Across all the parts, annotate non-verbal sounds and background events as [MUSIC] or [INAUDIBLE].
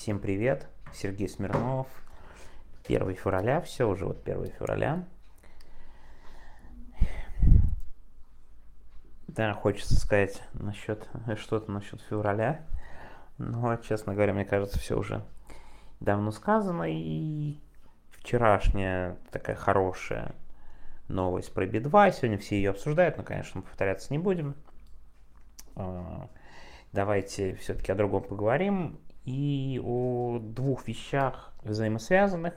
Всем привет, Сергей Смирнов. 1 февраля, все уже вот 1 февраля. Да, хочется сказать насчет что-то насчет февраля. Но, честно говоря, мне кажется, все уже давно сказано. И вчерашняя такая хорошая новость про Би-2. Сегодня все ее обсуждают, но, конечно, мы повторяться не будем. А, давайте все-таки о другом поговорим и о двух вещах взаимосвязанных,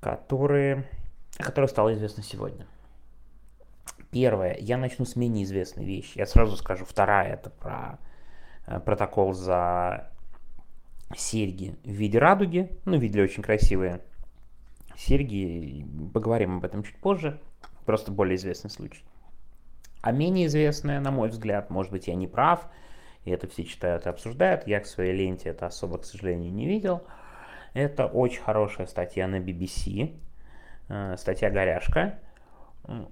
которые, которые стало известно сегодня. Первое, я начну с менее известной вещи. Я сразу скажу, вторая это про э, протокол за серьги в виде радуги. Ну, видели очень красивые серьги. Поговорим об этом чуть позже. Просто более известный случай. А менее известная, на мой взгляд, может быть, я не прав, и это все читают и обсуждают. Я к своей ленте это особо, к сожалению, не видел. Это очень хорошая статья на BBC, э, статья «Горяшка».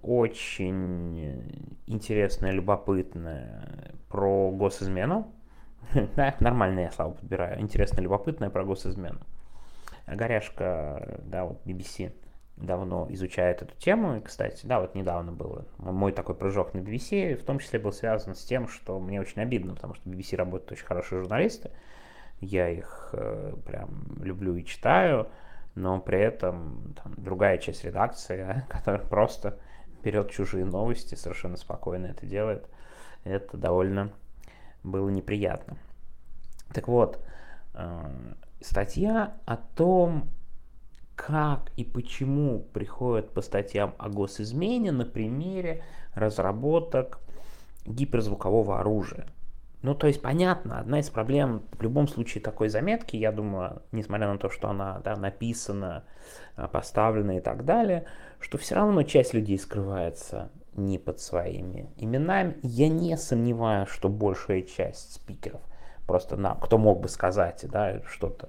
Очень интересная, любопытная про госизмену. [LAUGHS] Да, нормально я славу подбираю. Интересная, любопытная про госизмену. Горяшка, да, вот BBC давно изучает эту тему. И, кстати, да, вот недавно был мой такой прыжок на BBC, в том числе был связан с тем, что мне очень обидно, потому что BBC работают очень хорошие журналисты. Я их э, прям люблю и читаю, но при этом там, другая часть редакции, [LAUGHS] которая просто берет чужие новости, совершенно спокойно это делает, это довольно было неприятно. Так вот, э, статья о том, как и почему приходят по статьям о госизмене на примере разработок гиперзвукового оружия. Ну, то есть, понятно, одна из проблем в любом случае такой заметки, я думаю, несмотря на то, что она да, написана, а, поставлена и так далее, что все равно часть людей скрывается не под своими именами. Я не сомневаюсь, что большая часть спикеров, просто нам, кто мог бы сказать да, что-то,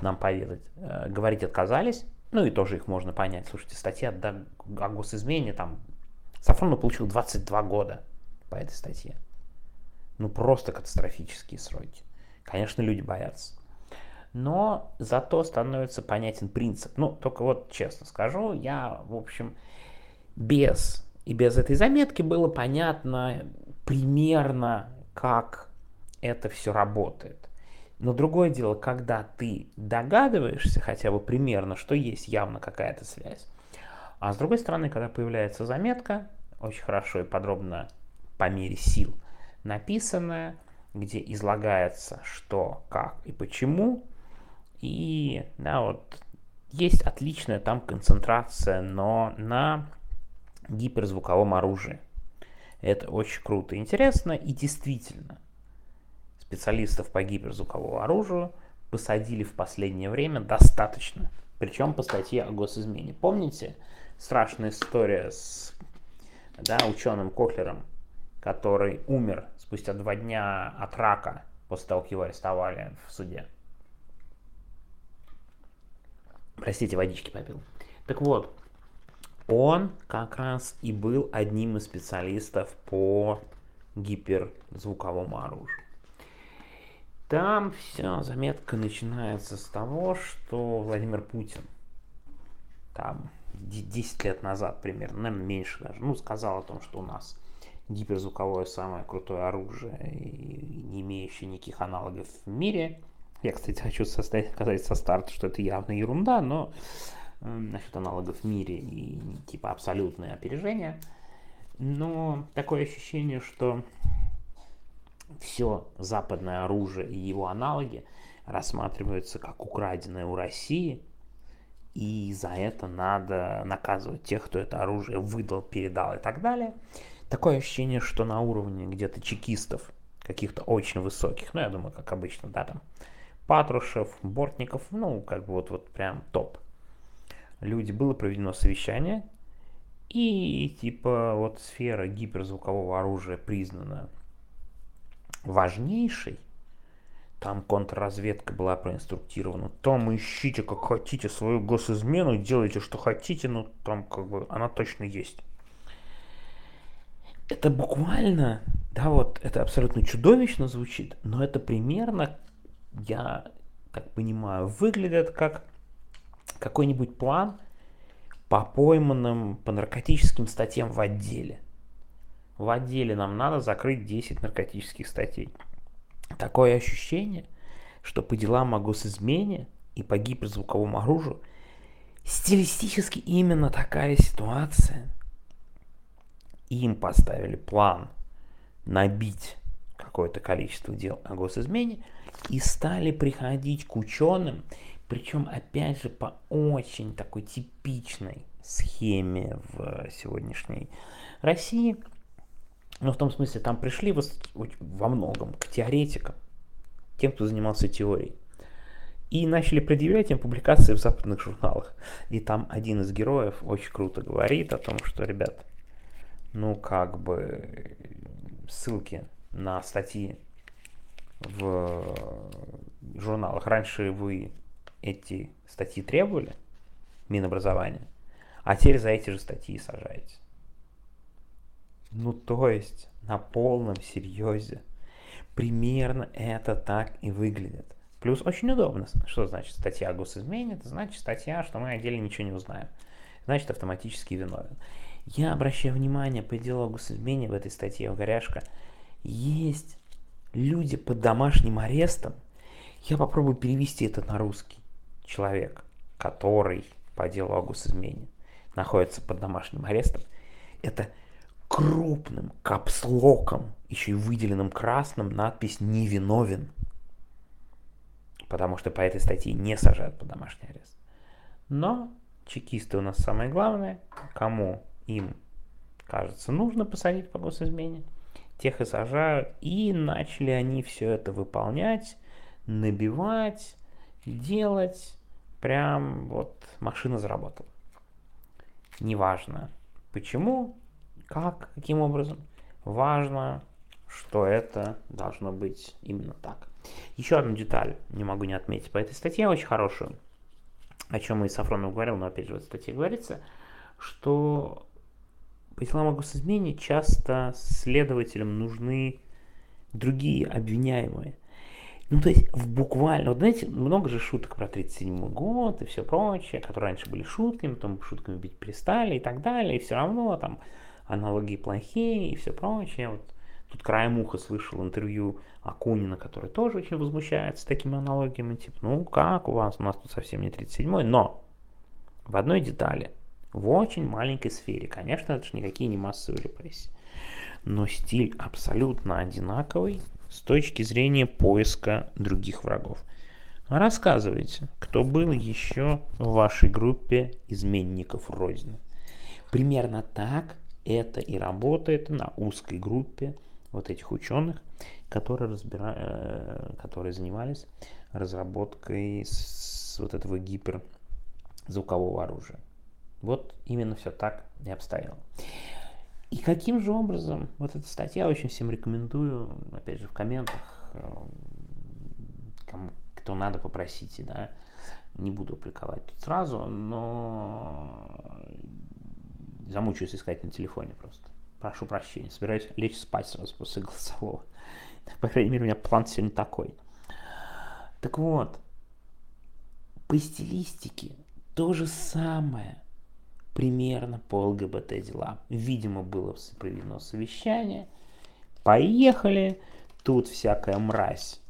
нам поведать, э, говорить отказались. Ну и тоже их можно понять. Слушайте, статья о госизмене, там, Сафронов получил 22 года по этой статье. Ну просто катастрофические сроки. Конечно, люди боятся. Но зато становится понятен принцип. Ну, только вот честно скажу, я, в общем, без и без этой заметки было понятно примерно, как это все работает. Но другое дело, когда ты догадываешься хотя бы примерно, что есть явно какая-то связь. А с другой стороны, когда появляется заметка, очень хорошо и подробно по мере сил написанная, где излагается что, как и почему. И да, вот есть отличная там концентрация, но на гиперзвуковом оружии. Это очень круто интересно. И действительно, специалистов по гиперзвуковому оружию посадили в последнее время достаточно. Причем по статье о госизмене. Помните страшная история с да, ученым Коклером, который умер спустя два дня от рака после того, как его арестовали в суде? Простите, водички попил. Так вот, он как раз и был одним из специалистов по гиперзвуковому оружию. Там вся заметка начинается с того, что Владимир Путин там 10 лет назад примерно, наверное, меньше даже, ну, сказал о том, что у нас гиперзвуковое самое крутое оружие и не имеющее никаких аналогов в мире. Я, кстати, хочу сказать со старта, что это явно ерунда, но э, насчет аналогов в мире и типа абсолютное опережение. Но такое ощущение, что все западное оружие и его аналоги рассматриваются как украденное у России, и за это надо наказывать тех, кто это оружие выдал, передал и так далее. Такое ощущение, что на уровне где-то чекистов, каких-то очень высоких, ну, я думаю, как обычно, да, там, Патрушев, Бортников, ну, как бы вот, вот прям топ. Люди, было проведено совещание, и типа вот сфера гиперзвукового оружия признана важнейшей, там контрразведка была проинструктирована. Там ищите как хотите свою госизмену, делайте что хотите, но там как бы она точно есть. Это буквально, да, вот это абсолютно чудовищно звучит, но это примерно, я так понимаю, выглядят как какой-нибудь план по пойманным по наркотическим статьям в отделе. В отделе нам надо закрыть 10 наркотических статей. Такое ощущение, что по делам о госизмене и по гиперзвуковому оружию стилистически именно такая ситуация. Им поставили план набить какое-то количество дел о госизмене и стали приходить к ученым, причем опять же по очень такой типичной схеме в сегодняшней России. Но в том смысле там пришли во многом к теоретикам, тем, кто занимался теорией. И начали предъявлять им публикации в западных журналах. И там один из героев очень круто говорит о том, что, ребят, ну как бы ссылки на статьи в журналах. Раньше вы эти статьи требовали, Минобразования, а теперь за эти же статьи сажаете. Ну, то есть, на полном серьезе. Примерно это так и выглядит. Плюс очень удобно. Что значит статья госизмене? Это значит статья, что мы о деле ничего не узнаем. Значит, автоматически виновен. Я обращаю внимание по делу о госизмене в этой статье у Горяшка. Есть люди под домашним арестом. Я попробую перевести это на русский. Человек, который по делу о госизмене находится под домашним арестом, это крупным капслоком, еще и выделенным красным, надпись «Невиновен» потому что по этой статье не сажают под домашний арест. Но чекисты у нас самое главное, кому им кажется нужно посадить по госизмене, тех и сажают, и начали они все это выполнять, набивать, делать, прям вот машина заработала. Неважно почему, как, каким образом, важно, что это должно быть именно так. Еще одну деталь не могу не отметить по этой статье, очень хорошую, о чем и Сафронов говорил, но опять же в этой статье говорится, что по делам о госизмене часто следователям нужны другие обвиняемые. Ну, то есть, в буквально, вот знаете, много же шуток про 37 год и все прочее, которые раньше были шутками, потом шутками бить перестали и так далее, и все равно там аналогии плохие и все прочее. Вот Тут краем уха слышал интервью Акунина, который тоже очень возмущается такими аналогиями, типа, ну как у вас, у нас тут совсем не 37-й, но в одной детали, в очень маленькой сфере, конечно, это же никакие не массовые репрессии, но стиль абсолютно одинаковый с точки зрения поиска других врагов. Рассказывайте, кто был еще в вашей группе изменников Родины. Примерно так это и работает на узкой группе вот этих ученых, которые, разбира... Э, которые занимались разработкой с вот этого гиперзвукового оружия. Вот именно все так и обстояло. И каким же образом, вот эта статья очень всем рекомендую, опять же, в комментах, э, кому, кто надо, попросите, да, не буду публиковать тут сразу, но замучаюсь искать на телефоне просто. Прошу прощения, собираюсь лечь спать сразу после голосового. [LAUGHS] По крайней мере, у меня план сегодня такой. Так вот, по стилистике то же самое примерно по ЛГБТ делам. Видимо, было проведено совещание. Поехали. Тут всякая мразь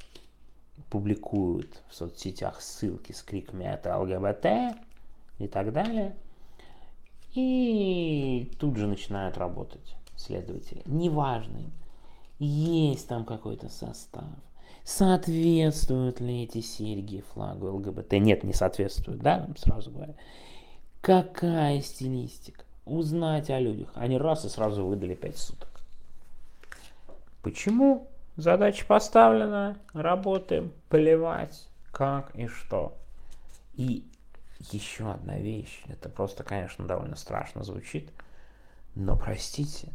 публикуют в соцсетях ссылки с криками «это ЛГБТ» и так далее. И тут же начинают работать следователи. Неважно есть там какой-то состав. Соответствуют ли эти серьги флагу ЛГБТ? Нет, не соответствуют, да, сразу говоря. Какая стилистика? Узнать о людях. Они раз и сразу выдали 5 суток. Почему? Задача поставлена, работаем, плевать, как и что. И еще одна вещь, это просто, конечно, довольно страшно звучит, но простите,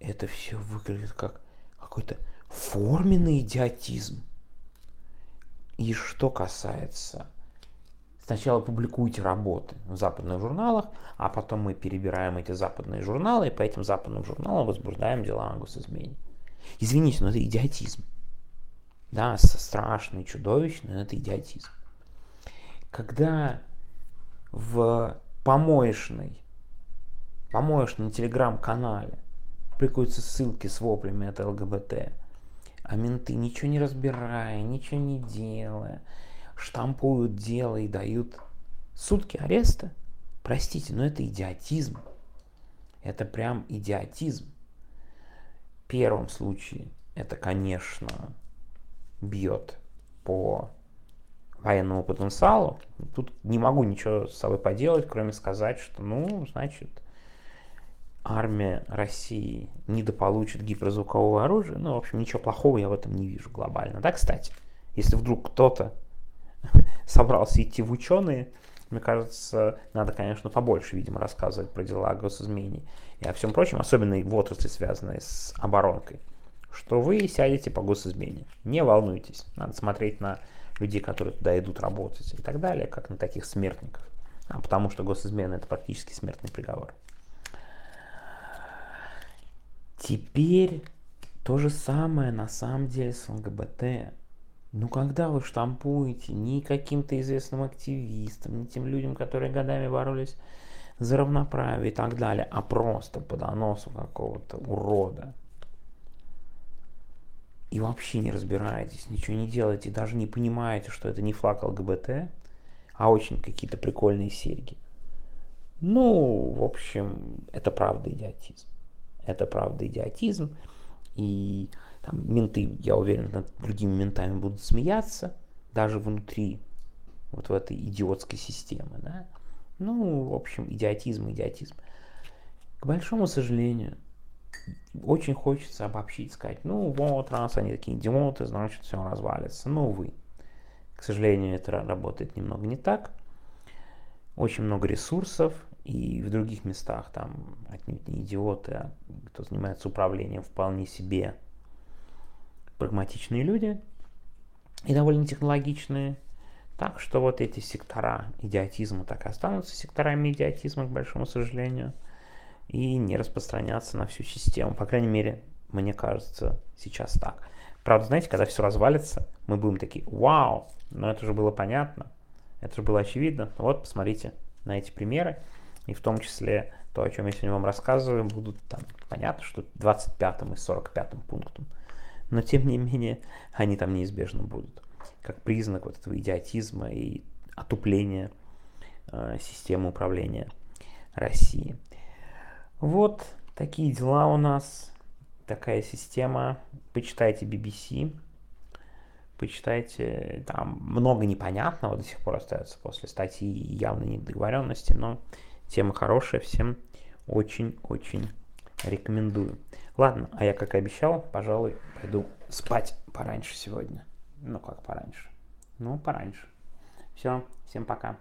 это все выглядит как какой-то форменный идиотизм. И что касается Сначала публикуйте работы в западных журналах, а потом мы перебираем эти западные журналы и по этим западным журналам возбуждаем дела о госизмене. Извините, но это идиотизм. да, страшный, чудовищный, но это идиотизм. Когда в помоечной, помоечном телеграм-канале приходятся ссылки с воплями от ЛГБТ, а менты, ничего не разбирая, ничего не делая, штампуют дело и дают сутки ареста, простите, но это идиотизм. Это прям идиотизм. В первом случае это, конечно, бьет по военному потенциалу. Тут не могу ничего с собой поделать, кроме сказать, что, ну, значит, армия России недополучит гиперзвукового оружия. Ну, в общем, ничего плохого я в этом не вижу глобально. Да, кстати, если вдруг кто-то [LAUGHS] собрался идти в ученые, мне кажется, надо, конечно, побольше, видимо, рассказывать про дела о госизмене и о всем прочем, особенно в отрасли, связанной с оборонкой, что вы сядете по госизмене. Не волнуйтесь, надо смотреть на людей, которые туда идут работать и так далее, как на таких смертников. А потому что госизмена это практически смертный приговор. Теперь то же самое на самом деле с ЛГБТ. Ну когда вы штампуете не каким-то известным активистам, не тем людям, которые годами боролись за равноправие и так далее, а просто по доносу какого-то урода, и вообще не разбираетесь, ничего не делаете, даже не понимаете, что это не флаг ЛГБТ, а очень какие-то прикольные серьги. Ну, в общем, это правда идиотизм. Это правда идиотизм. И там менты, я уверен, над другими ментами будут смеяться, даже внутри вот в этой идиотской системы. Да? Ну, в общем, идиотизм, идиотизм. К большому сожалению, очень хочется обобщить, сказать, ну вот, раз они такие идиоты, значит все развалится. Но, увы, к сожалению, это работает немного не так. Очень много ресурсов, и в других местах там отнюдь не идиоты, а кто занимается управлением вполне себе прагматичные люди и довольно технологичные. Так что вот эти сектора идиотизма так и останутся секторами идиотизма, к большому сожалению – и не распространяться на всю систему. По крайней мере, мне кажется, сейчас так. Правда, знаете, когда все развалится, мы будем такие, вау, но это же было понятно, это же было очевидно. Вот, посмотрите на эти примеры, и в том числе то, о чем я сегодня вам рассказываю, будут там, понятно, что 25 и 45 пунктом. Но, тем не менее, они там неизбежно будут. Как признак вот этого идиотизма и отупления э, системы управления России. Вот такие дела у нас. Такая система. Почитайте BBC. Почитайте. Там много непонятного до сих пор остается после статьи явной недоговоренности. Но тема хорошая. Всем очень-очень рекомендую. Ладно, а я, как и обещал, пожалуй, пойду спать пораньше сегодня. Ну, как пораньше? Ну, пораньше. Все, всем пока.